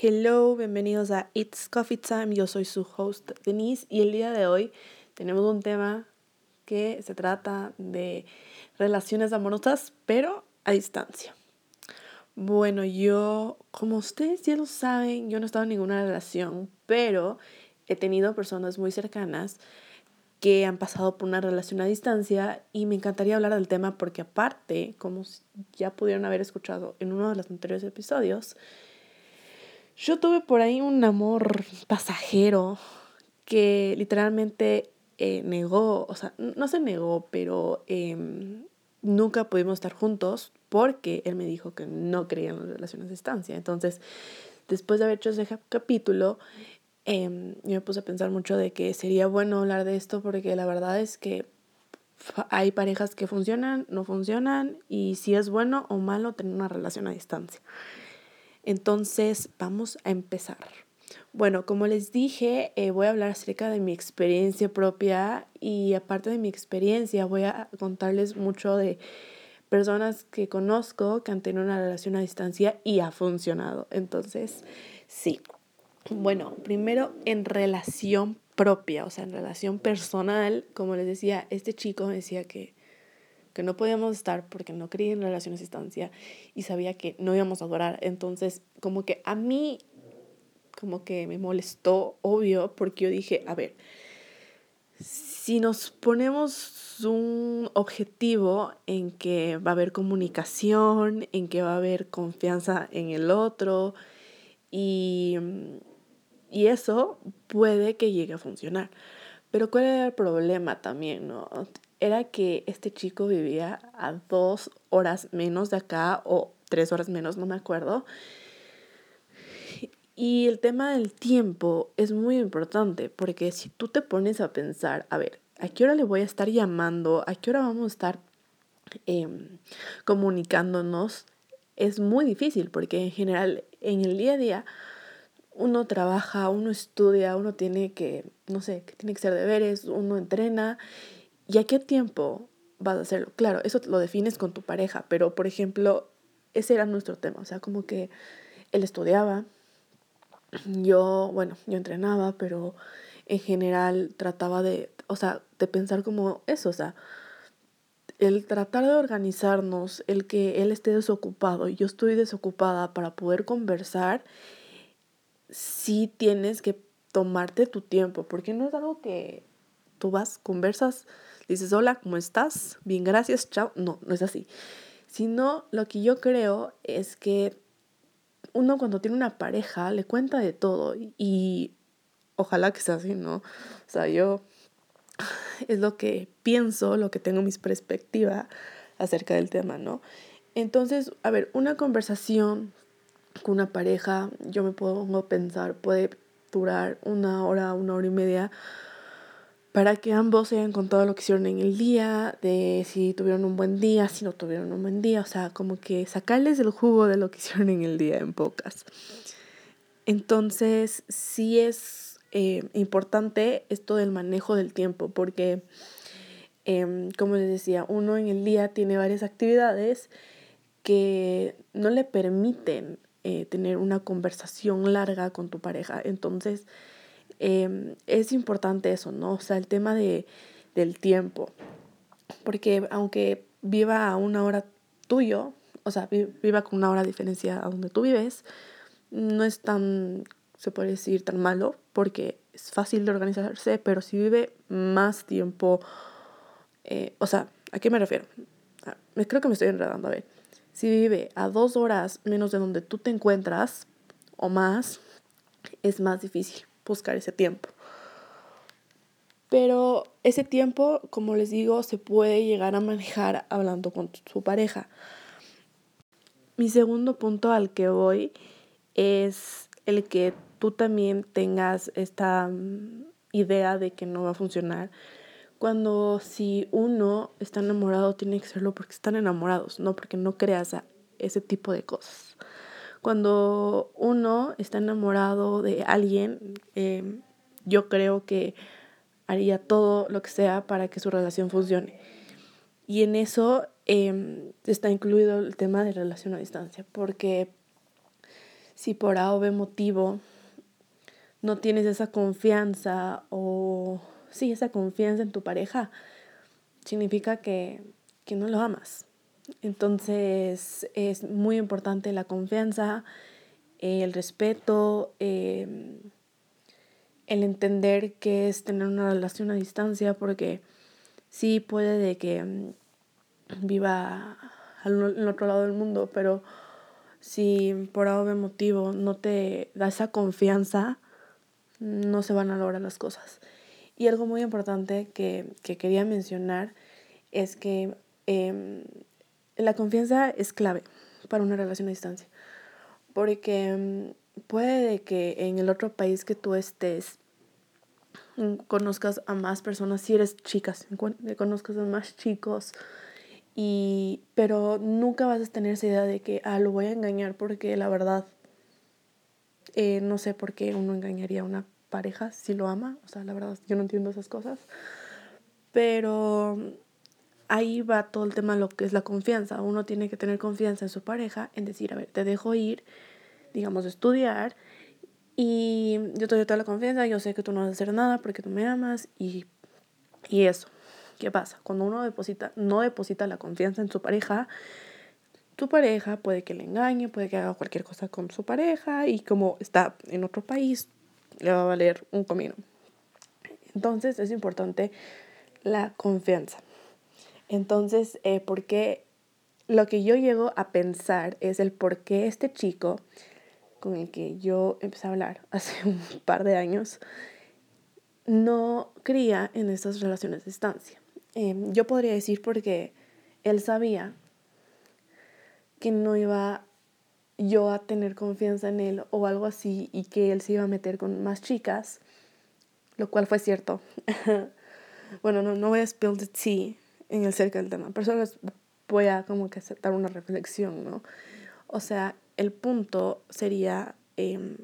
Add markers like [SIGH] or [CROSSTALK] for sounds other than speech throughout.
Hello, bienvenidos a It's Coffee Time. Yo soy su host Denise y el día de hoy tenemos un tema que se trata de relaciones amorosas, pero a distancia. Bueno, yo, como ustedes ya lo saben, yo no he estado en ninguna relación, pero he tenido personas muy cercanas que han pasado por una relación a distancia y me encantaría hablar del tema porque aparte, como ya pudieron haber escuchado en uno de los anteriores episodios, yo tuve por ahí un amor pasajero que literalmente eh, negó, o sea, no se negó, pero em, nunca pudimos estar juntos porque él me dijo que no creía en las relaciones a distancia. Entonces, después de haber hecho ese capítulo, em, yo me puse a pensar mucho de que sería bueno hablar de esto porque la verdad es que hay parejas que funcionan, no funcionan y si es bueno o malo tener una relación a distancia. Entonces, vamos a empezar. Bueno, como les dije, eh, voy a hablar acerca de mi experiencia propia y aparte de mi experiencia voy a contarles mucho de personas que conozco que han tenido una relación a distancia y ha funcionado. Entonces, sí. Bueno, primero en relación propia, o sea, en relación personal, como les decía, este chico me decía que que no podíamos estar porque no creía en relaciones a distancia y sabía que no íbamos a durar. Entonces, como que a mí, como que me molestó, obvio, porque yo dije, a ver, si nos ponemos un objetivo en que va a haber comunicación, en que va a haber confianza en el otro y, y eso puede que llegue a funcionar. Pero ¿cuál era el problema también? No? era que este chico vivía a dos horas menos de acá o tres horas menos, no me acuerdo. Y el tema del tiempo es muy importante porque si tú te pones a pensar, a ver, ¿a qué hora le voy a estar llamando? ¿A qué hora vamos a estar em, comunicándonos? Es muy difícil porque en general en el día a día uno trabaja, uno estudia, uno tiene que, no sé, tiene que ser deberes, uno entrena ¿Y a qué tiempo vas a hacerlo? Claro, eso lo defines con tu pareja, pero por ejemplo, ese era nuestro tema, o sea, como que él estudiaba, yo, bueno, yo entrenaba, pero en general trataba de, o sea, de pensar como eso, o sea, el tratar de organizarnos, el que él esté desocupado y yo estoy desocupada para poder conversar, sí tienes que tomarte tu tiempo, porque no es algo que tú vas, conversas, dices, hola, ¿cómo estás? Bien, gracias, chao. No, no es así. Sino lo que yo creo es que uno cuando tiene una pareja le cuenta de todo y ojalá que sea así, ¿no? O sea, yo [SIGHS] es lo que pienso, lo que tengo mis perspectivas acerca del tema, ¿no? Entonces, a ver, una conversación con una pareja, yo me pongo a pensar, puede durar una hora, una hora y media, para que ambos hayan contado lo que hicieron en el día, de si tuvieron un buen día, si no tuvieron un buen día, o sea, como que sacarles el jugo de lo que [LAUGHS] hicieron en el día en pocas. Entonces, sí es eh, importante esto del manejo del tiempo, porque, em, como les decía, uno en el día tiene varias actividades que no le permiten eh, tener una conversación larga con tu pareja. Entonces, Em, es importante eso, ¿no? O sea, el tema de, del tiempo. Porque aunque viva a una hora tuyo, o sea, viva con una hora de diferencia a donde tú vives, no es tan, se puede decir, tan malo, porque es fácil de organizarse, pero si vive más tiempo, eh, o sea, ¿a qué me refiero? Ah, creo que me estoy enredando, a ver. Si vive a dos horas menos de donde tú te encuentras, o más, es más difícil buscar ese tiempo. Pero ese tiempo, como les digo, se puede llegar a manejar hablando con su pareja. Mi segundo punto al que voy es el que tú también tengas esta mm, idea de que no va a funcionar. Cuando si uno está enamorado, tiene que serlo porque están enamorados, no porque no creas ese tipo de cosas. Cuando uno está enamorado de alguien, em, yo creo que haría todo lo que sea para que su relación funcione. Y en eso em, está incluido el tema de relación a distancia, porque si por A o B motivo no tienes esa confianza o sí, esa confianza en tu pareja, significa que, que no lo amas. Entonces es muy importante la confianza, el respeto, em, el entender que es tener una relación a distancia, porque sí puede de que mm, viva al otro lado del mundo, pero si por algún motivo no te da esa confianza, no se van a lograr las cosas. Y algo muy importante que, quería mencionar es que em, la confianza es clave para una relación a distancia. Porque mm, puede que en el otro país que tú estés mm, conozcas a más personas, si eres chicas, conozcas a más chicos, y, pero nunca vas a tener esa idea de que, ah, lo voy a engañar porque la verdad, eh, no sé por qué uno engañaría a una pareja si lo ama, o sea, la verdad, yo no entiendo esas cosas, pero ahí va todo el tema lo que es la confianza. Uno tiene que tener confianza en su pareja, en decir, a ver, te dejo ir, digamos, estudiar y yo te doy toda la confianza, yo sé que tú no vas a hacer nada porque tú me amas y, y eso. ¿Qué pasa? Cuando uno deposita, no deposita la confianza en su pareja, tu pareja puede que le engañe, puede que haga cualquier cosa con su pareja y como está en otro país, le va a valer un comino. Entonces es importante la confianza. Entonces, eh, porque lo que yo llego a pensar es el por qué este chico con el que yo empecé a hablar [LAUGHS] hace un par de años no creía en estas relaciones de distancia. Em, yo podría decir porque él sabía que no iba yo a tener confianza en él o algo así y que él se iba a meter con más chicas, lo cual fue cierto. [LAUGHS] bueno, no, no voy a spill the tea, en el cerca del tema, pero solo voy a como que dar una reflexión, ¿no? O sea, el punto sería em,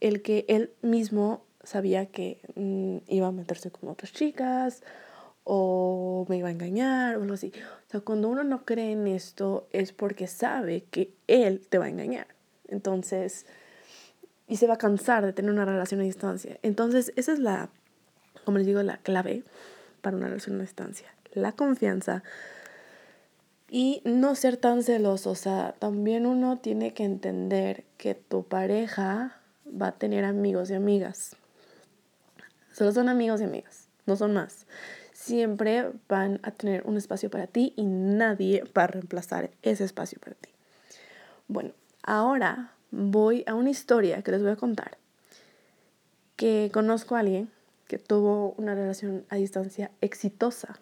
el que él mismo sabía que mm, iba a meterse con otras chicas o me iba a engañar o algo así. O sea, cuando uno no cree en esto es porque sabe que él te va a engañar. Entonces, y se va a cansar de tener una relación a distancia. Entonces, esa es la, como les digo, la clave para una relación a distancia. La confianza y no ser tan celoso. O sea, también uno tiene que entender que tu pareja va a tener amigos y amigas. Solo son amigos y amigas, no son más. Siempre van a tener un espacio para ti y nadie va a reemplazar ese espacio para ti. Bueno, ahora voy a una historia que les voy a contar. Que conozco a alguien que tuvo una relación a distancia exitosa.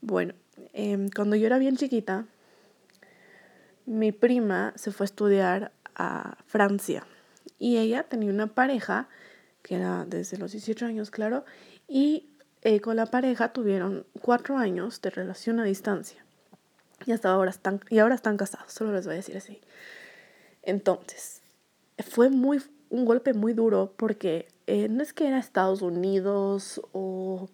Bueno, em, cuando yo era bien chiquita, mi prima se fue a estudiar a Francia y ella tenía una pareja que era desde los 18 años, claro, y eh, con la pareja tuvieron cuatro años de relación a distancia. Y hasta ahora están, y ahora están casados, solo les voy a decir así. Entonces, fue muy, un golpe muy duro porque eh, no es que era Estados Unidos o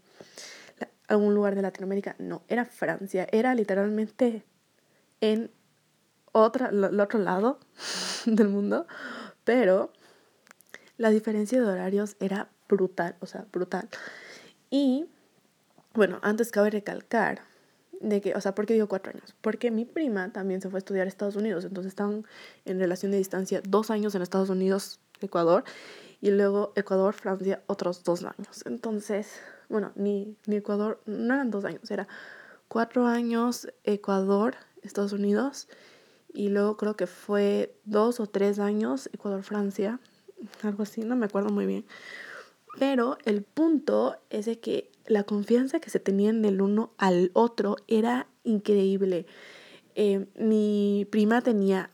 algún lugar de Latinoamérica, no, era Francia, era literalmente en otra, el otro lado [LAUGHS] del mundo, pero la diferencia de horarios era brutal, o sea, brutal. Y, bueno, antes cabe recalcar de que, o sea, ¿por qué digo cuatro años? Porque mi prima también se fue a estudiar a Estados Unidos, entonces estaban en relación de distancia dos años en Estados Unidos, Ecuador, y luego Ecuador, Francia, otros dos años. Entonces, bueno, ni, ni Ecuador, no eran dos años, era cuatro años Ecuador, Estados Unidos, y luego creo que fue dos o tres años Ecuador, Francia, algo así, no me acuerdo muy bien. Pero el punto es de que la confianza que se tenían del uno al otro era increíble. Eh, mi prima tenía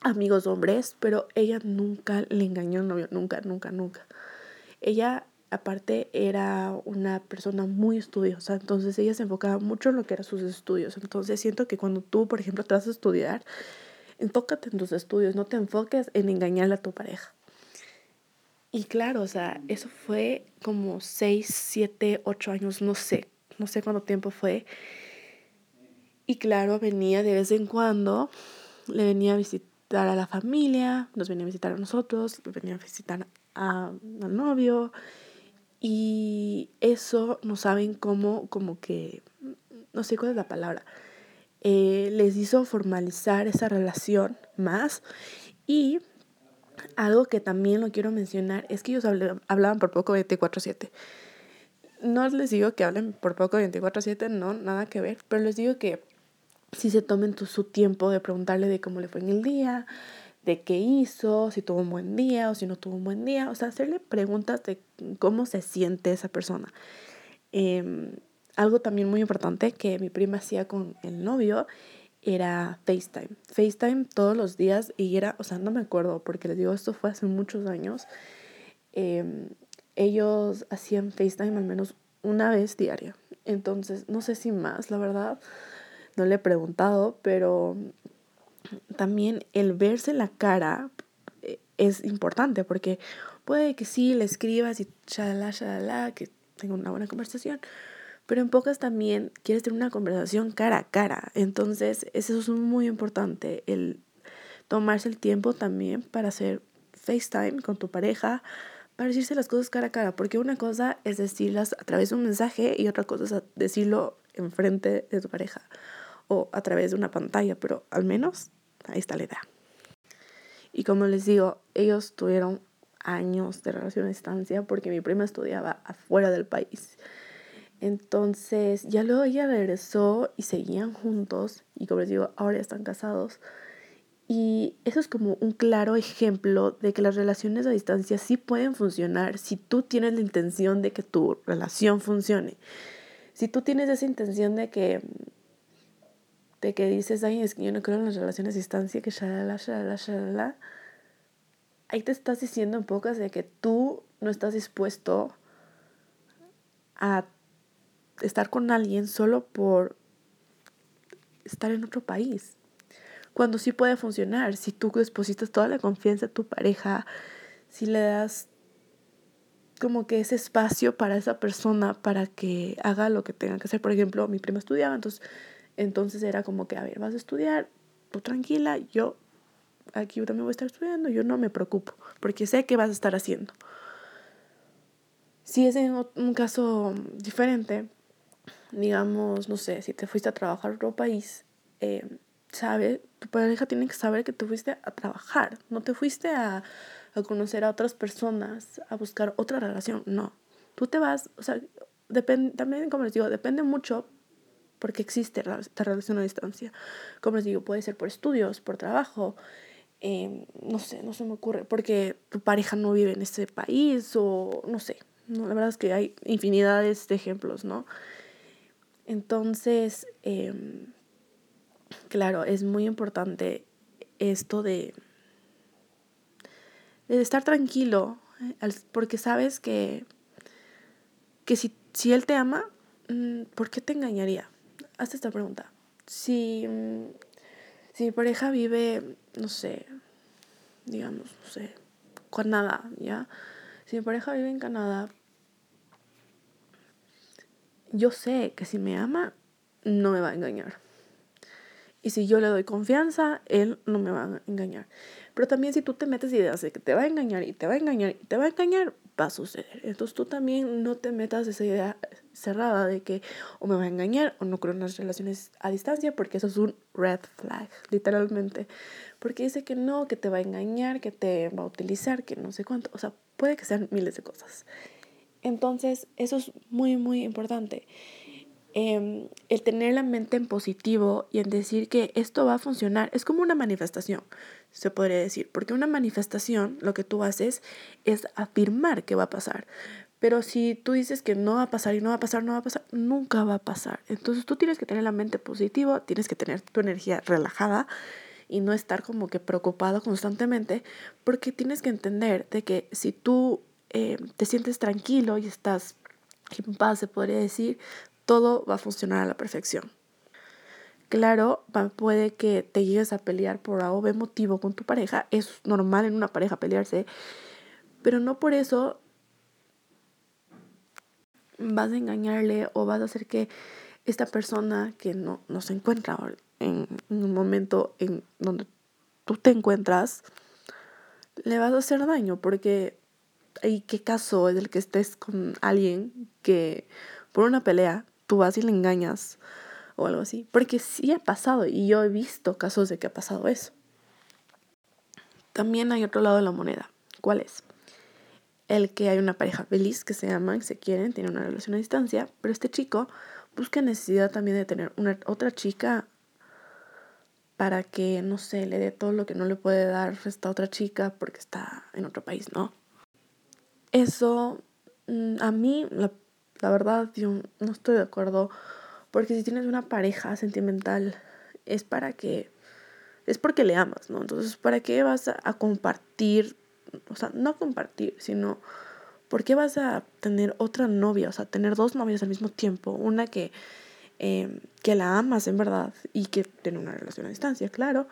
amigos hombres, pero ella nunca le engañó a un novio, nunca, nunca, nunca. Ella aparte era una persona muy estudiosa, entonces ella se enfocaba mucho en lo que eran sus estudios. Entonces siento que cuando tú, por ejemplo, te vas a estudiar, enfócate en tus estudios, no te enfoques en engañarle a tu pareja. Y claro, o sea, eso fue como 6, 7, 8 años, no sé, no sé cuánto tiempo fue. Y claro, venía de vez en cuando le venía a visitar a la familia, nos venía a visitar a nosotros, venía a visitar a, al novio. Y eso no saben cómo, como que, no sé cuál es la palabra, eh, les hizo formalizar esa relación más. Y algo que también lo quiero mencionar es que ellos hablaban por poco 24/7. No les digo que hablen por poco 24/7, no, nada que ver, pero les digo que si se tomen su tiempo de preguntarle de cómo le fue en el día, de qué hizo, si tuvo un buen día o si no tuvo un buen día, o sea, hacerle preguntas de cómo se siente esa persona. Em, algo también muy importante que mi prima hacía con el novio era FaceTime. FaceTime todos los días y era, o sea, no me acuerdo porque les digo, esto fue hace muchos años. Em, ellos hacían FaceTime al menos una vez diaria. Entonces, no sé si más, la verdad, no le he preguntado, pero también el verse la cara eh, es importante porque puede que sí le escribas y shalala, shalala, que tenga una buena conversación, pero en pocas también quieres tener una conversación cara a cara. Entonces, eso es muy importante, el tomarse el tiempo también para hacer FaceTime con tu pareja, para decirse las cosas cara a cara, porque una cosa es decirlas a través de un mensaje y otra cosa es decirlo enfrente de tu pareja o a través de una pantalla, pero al menos ahí está la idea. Y como les digo, ellos tuvieron años de relación a distancia porque mi prima estudiaba afuera del país. Entonces, ya luego ella regresó y seguían juntos y como les digo, ahora están casados. Y eso es como un claro ejemplo de que las relaciones a distancia sí pueden funcionar si tú tienes la intención de que tu relación funcione. Si tú tienes esa intención de que de que dices, ay, es que yo no creo en las relaciones a distancia, que shalala, shalala, shalala, ahí te estás diciendo en pocas de que tú no estás dispuesto a estar con alguien solo por estar en otro país. Cuando sí puede funcionar, si tú depositas toda la confianza a tu pareja, si le das como que ese espacio para esa persona para que haga lo que tenga que hacer. Por ejemplo, mi prima estudiaba, entonces entonces era como que, a ver, vas a estudiar, tú tranquila, yo aquí también voy a estar estudiando, yo no me preocupo, porque sé qué vas a estar haciendo. Si es en un caso diferente, digamos, no sé, si te fuiste a trabajar a otro país, eh, sabe, tu pareja tiene que saber que tú fuiste a trabajar, no te fuiste a, a conocer a otras personas, a buscar otra relación, no. Tú te vas, o sea, depende, también como les digo, depende mucho porque existe esta relación a distancia. Como les digo, puede ser por estudios, por trabajo, em, no sé, no se me ocurre, porque tu pareja no vive en ese país o no sé. No, la verdad es que hay infinidades de ejemplos, ¿no? Entonces, em, claro, es muy importante esto de, de estar tranquilo, eh, porque sabes que, que si, si él te ama, mm, ¿por qué te engañaría? hazte esta pregunta. Si, mm, si mi pareja vive, no sé, digamos, no sé, Canadá, ¿ya? Si mi pareja vive en Canadá, yo sé que si me ama, no me va a engañar. Y si yo le doy confianza, él no me va a engañar. Pero también si tú te metes ideas de que te va a engañar y te va a engañar y te va a engañar, va a suceder. Entonces tú también no te metas esa idea cerrada de que o me va a engañar o no creo en las relaciones a distancia porque eso es un red flag, literalmente. Porque dice que no, que te va a engañar, que te va a utilizar, que no sé cuánto. O sea, puede que sean miles de cosas. Entonces, eso es muy, muy importante. Em, el tener la mente en positivo y en decir que esto va a funcionar es como una manifestación, se podría decir, porque una manifestación lo que tú haces es afirmar que va a pasar. Pero si tú dices que no va a pasar y no va a pasar, no va a pasar, nunca va a pasar. Entonces tú tienes que tener la mente positiva, tienes que tener tu energía relajada y no estar como que preocupado constantemente, porque tienes que entender de que si tú eh, te sientes tranquilo y estás en paz, se podría decir, todo va a funcionar a la perfección. Claro, puede que te llegues a pelear por algo de motivo con tu pareja, es normal en una pareja pelearse, pero no por eso vas a engañarle o vas a hacer que esta persona que no, no se encuentra en, un momento en donde tú te encuentras, le vas a hacer daño porque ¿y qué caso es el que estés con alguien que por una pelea tú vas y le engañas o algo así? Porque sí ha pasado y yo he visto casos de que ha pasado eso. También hay otro lado de la moneda. ¿Cuál es? El que hay una pareja feliz que se aman, se quieren, tienen una relación a distancia, pero este chico busca necesidad también de tener una otra chica para que, no sé, le dé todo lo que no le puede dar esta otra chica porque está en otro país, ¿no? Eso, mm, a mí, la, verdad, yo no estoy de acuerdo porque si tienes una pareja sentimental es para que, es porque le amas, ¿no? Entonces, ¿para qué vas a, compartir? O sea, no compartir, sino ¿por qué vas a tener otra novia? O sea, tener dos novias al mismo tiempo. Una que Em, que la amas en verdad y que tiene una relación a distancia, claro,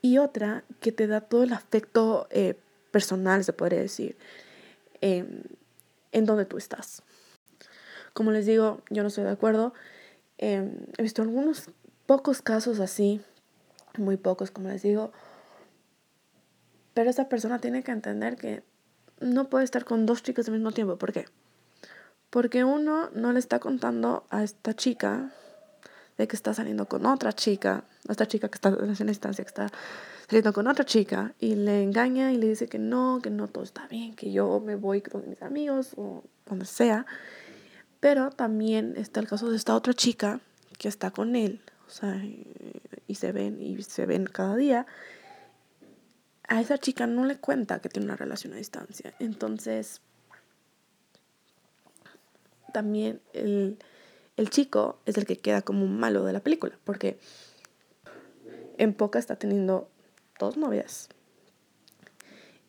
y otra que te da todo el afecto eh, personal, se podría decir, em, en donde tú estás. Como les digo, yo no estoy de acuerdo. Em, he visto algunos pocos casos así, muy pocos, como les digo, pero esa persona tiene que entender que no puede estar con dos chicas al mismo tiempo. ¿Por qué? Porque uno no le está contando a esta chica de que está saliendo con otra chica, esta chica que está en esa instancia, que está saliendo con otra chica y le engaña y le dice que no, que no todo está bien, que yo me voy con mis amigos o donde sea. Pero también está el caso de esta otra chica que está con él, o sea, y se ven y se ven cada día. A esa chica no le cuenta que tiene una relación a distancia. Entonces, también el el chico es el que queda como un malo de la película, porque en poca está teniendo dos novias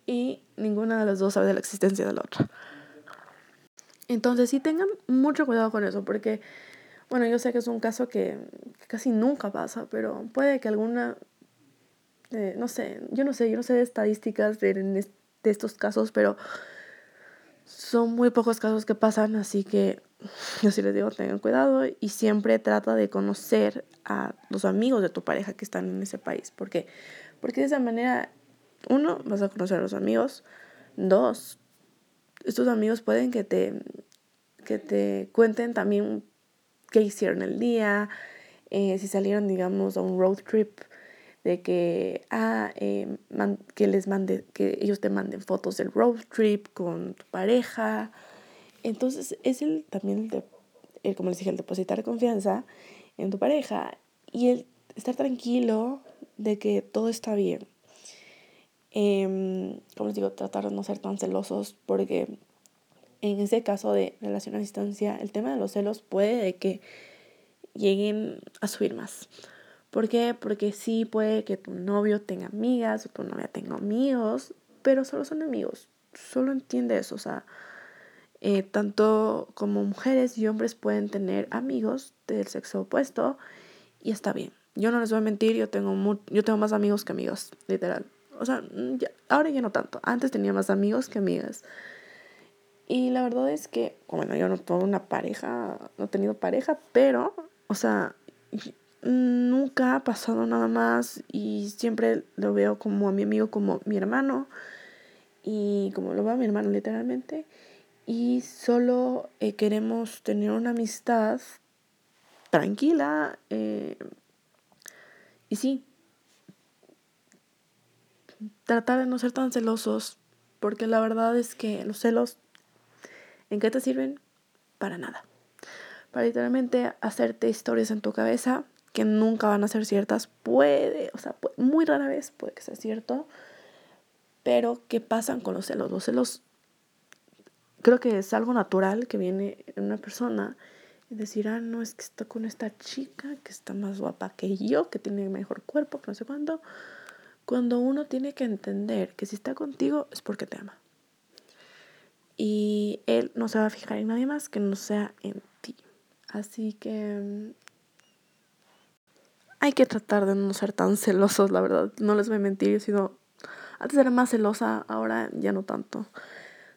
y ninguna de las dos sabe de la existencia de la otra. Entonces sí tengan mucho cuidado con eso, porque, bueno, yo sé que es un caso que, casi nunca pasa, pero puede que alguna, eh, no sé, yo no sé, yo no sé de estadísticas de, de estos casos, pero son muy pocos casos que pasan, así que yo sí les digo, tengan cuidado y siempre trata de conocer a los amigos de tu pareja que están en ese país. ¿Por qué? Porque de esa manera, uno, vas a conocer a los amigos. Dos, estos amigos pueden que te, que te cuenten también qué hicieron el día, eh, si salieron, digamos, a un road trip, de que, ah, eh, que les mande, que ellos te manden fotos del road trip con tu pareja entonces es el también, el, como les dije, el depositar confianza en tu pareja y el estar tranquilo de que todo está bien. Em, como les digo, tratar de no ser tan celosos porque en ese caso de relación a distancia, el tema de los celos puede que lleguen a subir más. ¿Por qué? Porque sí puede que tu novio tenga amigas o tu novia tenga amigos, pero solo son amigos. Solo entiende eso, o sea, eh, tanto como mujeres y hombres pueden tener amigos del sexo opuesto y está bien. Yo no les voy a mentir, yo tengo, yo tengo más amigos que amigas, literal. O sea, mm, ahora ya no tanto. Antes tenía más amigos que amigas. Y la verdad es que, bueno, yo no tengo una pareja, no he tenido pareja, pero, o sea, nunca ha pasado nada más y siempre lo veo como a mi amigo, como mi hermano. Y como lo veo a mi hermano literalmente y solo eh, queremos tener una amistad tranquila eh, y sí, tratar de no ser tan celosos, porque la verdad es que los celos, ¿en qué te sirven? Para nada. Para literalmente hacerte historias en tu cabeza que nunca van a ser ciertas. Puede, o sea, muy rara vez puede que sea cierto, pero ¿qué pasan con los celos? Los celos creo que es algo natural que viene en una persona y decir, ah, no, es que está con esta chica que está más guapa que yo, que tiene mejor cuerpo, no sé cuándo. Cuando uno tiene que entender que si está contigo es porque te ama. Y él no se va a fijar en nadie más que no sea en ti. Así que mm, hay que tratar de no ser tan celosos, la verdad. No les voy a mentir, yo. Antes era más celosa, ahora ya no tanto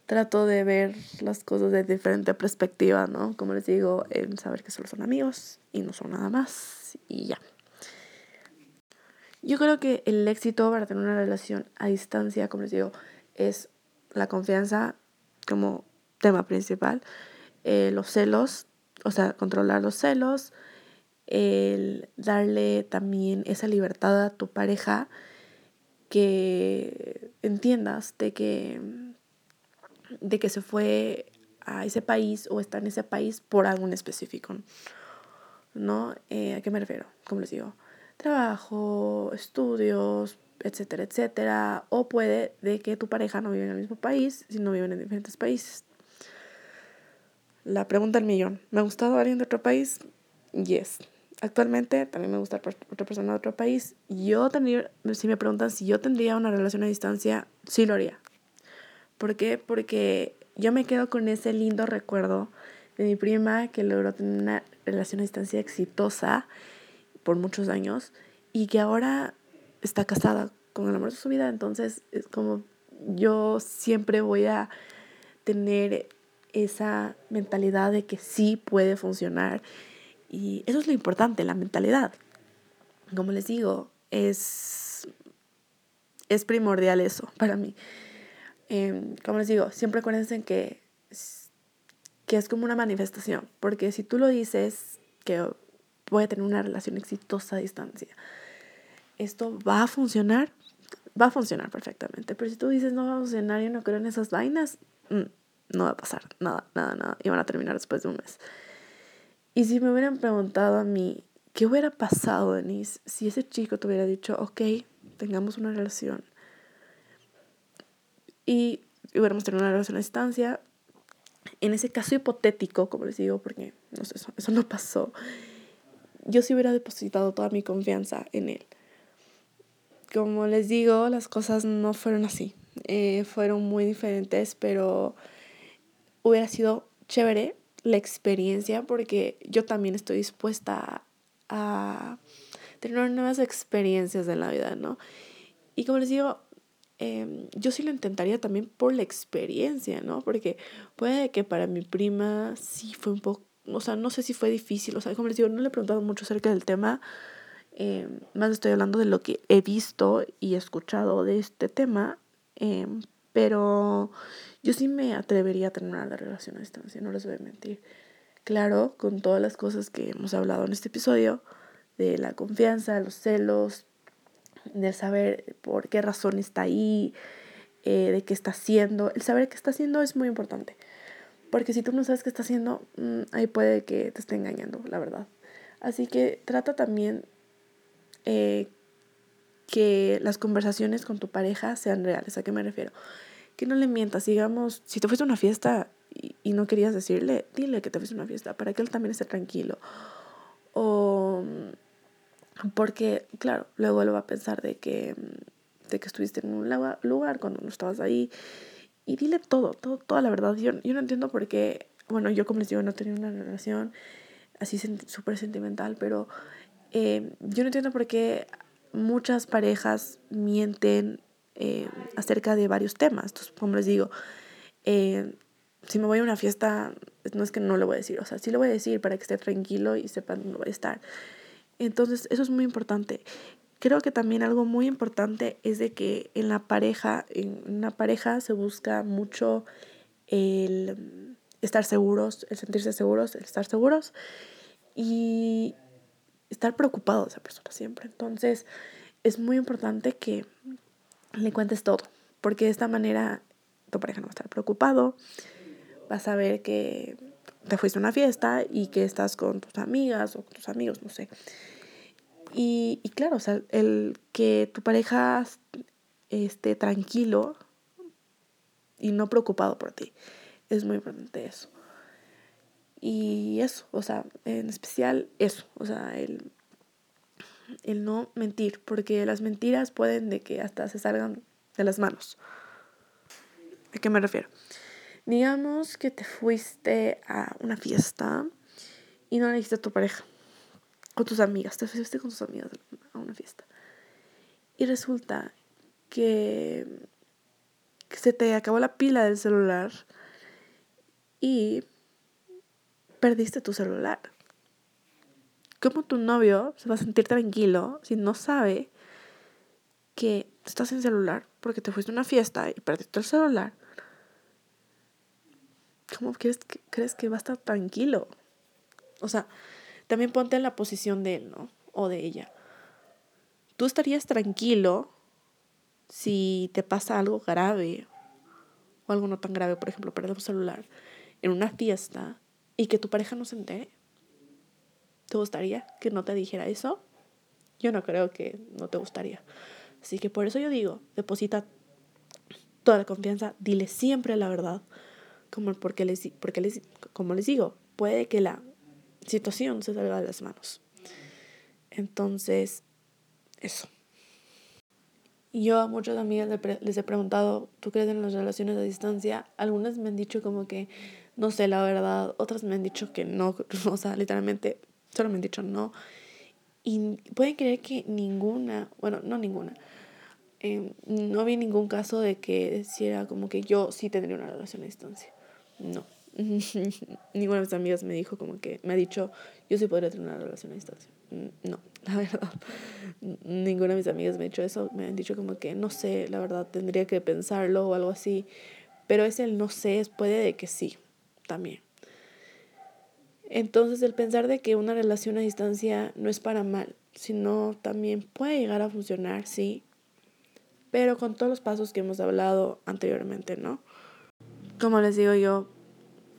trato de ver las cosas de diferente perspectiva, ¿no? Como les digo, saber que solo son amigos y no son nada más y ya. Yo creo que el éxito para tener una relación a distancia, como les digo, es la confianza como tema principal, eh, los celos, o sea, controlar los celos, el darle también esa libertad a tu pareja que entiendas de que, de que se fue a ese país o está en ese país por algo específico. ¿No? Eh, ¿A qué me refiero? Como les digo, trabajo, estudios, etcétera, etcétera. O puede de que tu pareja no vive en el mismo país, sino viven en diferentes países. La pregunta del millón. ¿Me ha gustado alguien de otro país? Yes. Actualmente también me gusta otra persona de otro país. Yo tendría, si me preguntan si yo tendría una relación a distancia, sí lo haría. ¿Por qué? Porque yo me quedo con ese lindo recuerdo de mi prima que logró tener una relación a distancia exitosa por muchos años y que ahora está casada con el amor de su vida. Entonces es como yo siempre voy a tener esa mentalidad de que sí puede funcionar y eso es lo importante, la mentalidad. Como les digo, es, es primordial eso para mí. Em, como les digo, siempre acuérdense que, que es como una manifestación, porque si tú lo dices que voy a tener una relación exitosa a distancia, esto va a funcionar, va a funcionar perfectamente, pero si tú dices no va a funcionar, yo no creo en esas vainas, mm, no va a pasar, nada, nada, nada, y van a terminar después de un mes. Y si me hubieran preguntado a mí, ¿qué hubiera pasado, Denise, si ese chico te hubiera dicho, ok, tengamos una relación? Y hubiéramos tenido una relación a distancia. En ese caso hipotético, como les digo, porque no sé, eso, eso no pasó, yo sí hubiera depositado toda mi confianza en él. Como les digo, las cosas no fueron así. Eh, fueron muy diferentes, pero hubiera sido chévere la experiencia porque yo también estoy dispuesta a tener nuevas experiencias en la vida, ¿no? Y como les digo, em, yo sí lo intentaría también por la experiencia, ¿no? Porque puede que para mi prima sí fue un poco, o sea, no sé si fue difícil, o sea, como les digo, no le he preguntado mucho acerca del tema, em, más estoy hablando de lo que he visto y escuchado de este tema, em, pero yo sí me atrevería a tener una relación a distancia, no les voy a mentir. Claro, con todas las cosas que hemos hablado en este episodio, de la confianza, los celos, de saber por qué razón está ahí, eh, de qué está haciendo. El saber qué está haciendo es muy importante. Porque si tú no sabes qué está haciendo, mm, ahí puede que te esté engañando, la verdad. Así que trata también eh, que las conversaciones con tu pareja sean reales. ¿A qué me refiero? que no le mientas. Digamos, si te fuiste a una fiesta y, no querías decirle, dile que te fuiste a una fiesta para que él también esté tranquilo. O porque, claro, luego él va a pensar de que, de que estuviste en un lugar cuando no estabas ahí. Y dile todo, todo, toda la verdad. Yo, yo no entiendo por qué, bueno, yo como les digo, no tenía una relación así súper sentimental, pero eh, yo no entiendo por qué muchas parejas mienten eh, acerca de varios temas. Entonces, como les digo, eh, si me voy a una fiesta, no es que no le voy a decir, o sea, sí le voy a decir para que esté tranquilo y sepan dónde voy a estar. Entonces, eso es muy importante. Creo que también algo muy importante es de que en la pareja, en una pareja se busca mucho el estar seguros, el sentirse seguros, el estar seguros y estar preocupado esa persona siempre. Entonces, es muy importante que le cuentes todo, porque de esta manera tu pareja no va a estar preocupado, vas a ver que te fuiste a una fiesta y que estás con tus amigas o con tus amigos, no sé. Y, y claro, o sea, el que tu pareja esté tranquilo y no preocupado por ti, es muy importante eso. Y eso, o sea, en especial eso, o sea, el el no mentir, porque las mentiras pueden de que hasta se salgan de las manos. ¿A qué me refiero? Digamos que te fuiste a una fiesta y no le dijiste a tu pareja, con tus amigas, te fuiste con tus amigas a una fiesta. Y resulta que, que se te acabó la pila del celular y perdiste tu celular. ¿Cómo tu novio se va a sentir tranquilo si no sabe que estás sin celular porque te fuiste a una fiesta y perdiste el celular, ¿cómo crees que, crees que va a estar tranquilo? O sea, también ponte en la posición de él, ¿no? O de ella. Tú estarías tranquilo si te pasa algo grave o algo no tan grave, por ejemplo, perder un celular en una fiesta y que tu pareja no se entere. ¿Te gustaría que no te dijera eso? Yo no creo que no te gustaría. Así que por eso yo digo, deposita toda la confianza, dile siempre la verdad, como porque les, porque les, como les digo, puede que la situación se salga de las manos. Entonces, eso. Yo a muchas amigas les he preguntado, ¿tú crees en las relaciones a distancia? Algunas me han dicho como que no sé la verdad, otras me han dicho que no, [LAUGHS] o sea, literalmente solo me han dicho no. Y pueden creer que ninguna, bueno, no ninguna, em, no vi ningún caso de que decía como que yo sí tendría una relación a distancia. No. [LAUGHS] Ninguna de mis amigas me dijo como que, me ha dicho, yo sí podría tener una relación a distancia. Mm, no, [LAUGHS] la verdad. Ninguna de mis amigas me ha dicho eso. Me han dicho como que, no sé, la verdad, tendría que pensarlo o algo así. Pero es el no sé, puede de que sí, también. Entonces el pensar de que una relación a distancia no es para mal, sino también puede llegar a funcionar, sí, pero con todos los pasos que hemos hablado anteriormente, ¿no? Como les digo yo,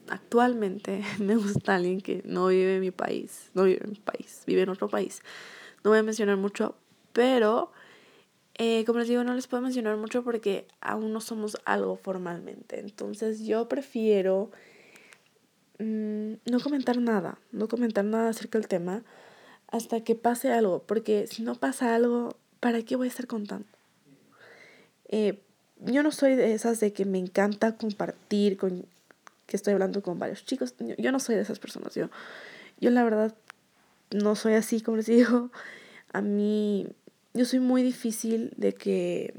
actualmente [LAUGHS] me gusta alguien que no vive en mi país, no vive en mi país, vive en otro país. No voy a mencionar mucho, pero eh, como les digo, no les puedo mencionar mucho porque aún no somos algo formalmente. Entonces yo prefiero mm, no comentar nada, no comentar nada acerca del tema hasta que pase algo, porque si no pasa algo, ¿para qué voy a estar contando? Eh, yo no soy de esas de que me encanta compartir con que estoy hablando con varios chicos. Yo, no soy de esas personas. Yo, yo la verdad no soy así, como les digo. A mí, yo soy muy difícil de que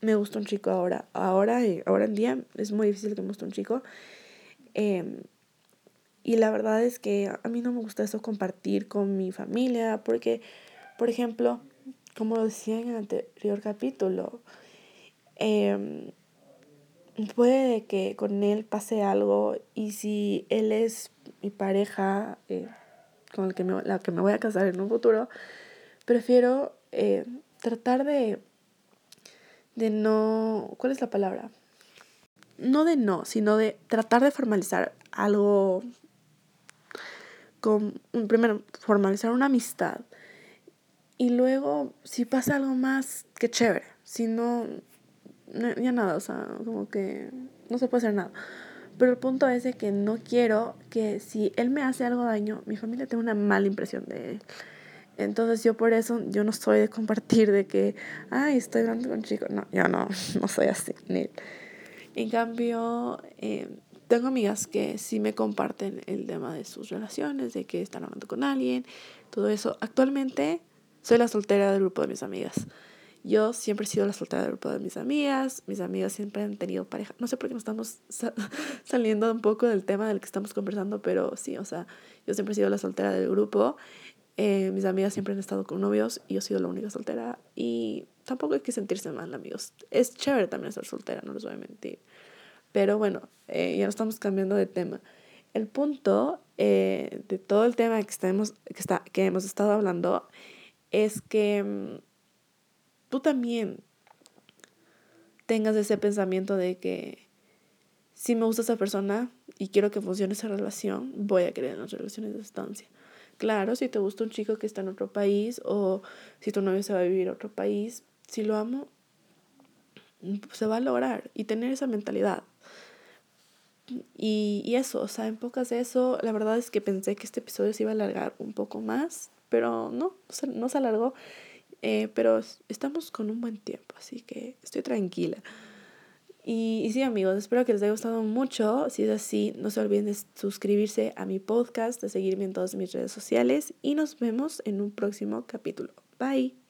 me guste un chico ahora. Ahora, ahora en día es muy difícil que me guste un chico. Em, y la verdad es que a mí no me gusta eso compartir con mi familia porque, por ejemplo, como lo decía en el anterior capítulo, eh, puede que con él pase algo y si él es mi pareja eh, con el que me, la que me voy a casar en un futuro, prefiero eh, tratar de, de no, ¿cuál es la palabra? No de no, sino de tratar de formalizar algo con, primero, formalizar una amistad y luego, si pasa algo más, que chévere, si no, ya nada, o sea, como que no se puede hacer nada. Pero el punto es que no quiero que si él me hace algo daño, mi familia tenga una mala impresión de él. Entonces yo por eso, yo no soy de compartir de que, ay, estoy hablando con chicos. No, yo no, [LAUGHS] no soy así. Ni. En cambio, eh, tengo amigas que sí me comparten el tema de sus relaciones, de que están hablando con alguien, todo eso. Actualmente soy la soltera del grupo de mis amigas. Yo siempre he sido la soltera del grupo de mis amigas, mis amigas siempre han tenido pareja. No sé por qué nos estamos [LAUGHS] saliendo un poco del tema del que estamos conversando, pero sí, o sea, yo siempre he sido la soltera del grupo. Eh, mis amigas siempre han estado con novios y yo he sido la única soltera. Y tampoco hay que sentirse mal, amigos. Es chévere también ser soltera, no les voy a mentir. Pero bueno, eh, ya no estamos cambiando de tema. El punto eh, de todo el tema que, estamos, que, está, que hemos estado hablando es que mm, tú también tengas ese pensamiento de que si me gusta esa persona y quiero que funcione esa relación, voy a creer en las relaciones de distancia. Claro, si te gusta un chico que está en otro país o si tu novio se va a vivir a otro país, si lo amo, se va a lograr y tener esa mentalidad. Y, y eso, o sea, en pocas de eso, la verdad es que pensé que este episodio se iba a alargar un poco más, pero no, no se alargó. Eh, pero estamos con un buen tiempo, así que estoy tranquila. Y, y, sí, amigos, espero que les haya gustado mucho. Si es así, no se olviden de suscribirse a mi podcast, de seguirme en todas mis redes sociales y nos vemos en un próximo capítulo. Bye.